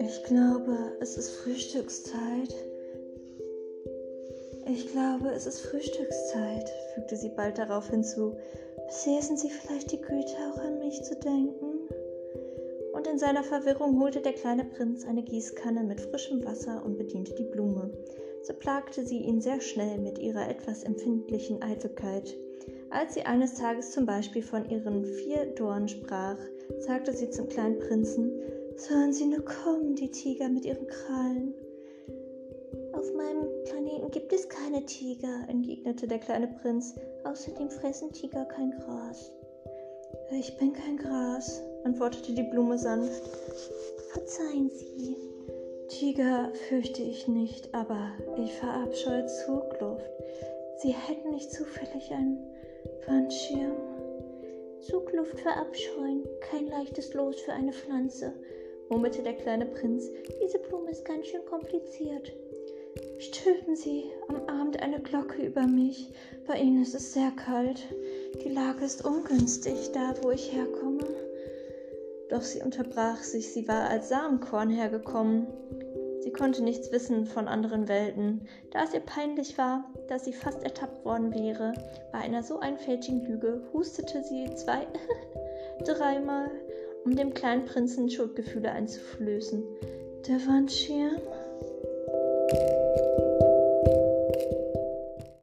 Ich glaube, es ist Frühstückszeit. Ich glaube, es ist Frühstückszeit, fügte sie bald darauf hinzu. Besäßen Sie vielleicht die Güte, auch an mich zu denken? Und in seiner Verwirrung holte der kleine Prinz eine Gießkanne mit frischem Wasser und bediente die Blume. So plagte sie ihn sehr schnell mit ihrer etwas empfindlichen Eitelkeit. Als sie eines Tages zum Beispiel von ihren vier Dornen sprach, sagte sie zum kleinen Prinzen, Sollen sie nur kommen, die Tiger mit ihren Krallen. Auf meinem Planeten gibt es keine Tiger, entgegnete der kleine Prinz. Außerdem fressen Tiger kein Gras. Ich bin kein Gras, antwortete die Blume sanft. Verzeihen Sie. Tiger fürchte ich nicht, aber ich verabscheue Zugluft. Sie hätten nicht zufällig einen Wandschirm? Zugluft verabscheuen, kein leichtes Los für eine Pflanze murmelte der kleine Prinz. Diese Blume ist ganz schön kompliziert. Stülpen Sie am Abend eine Glocke über mich. Bei Ihnen ist es sehr kalt. Die Lage ist ungünstig, da wo ich herkomme. Doch sie unterbrach sich, sie war als Samenkorn hergekommen. Sie konnte nichts wissen von anderen Welten, da es ihr peinlich war, dass sie fast ertappt worden wäre. Bei einer so einfältigen Lüge hustete sie zwei, dreimal um dem kleinen Prinzen Schuldgefühle einzuflößen. Der Wandschirm?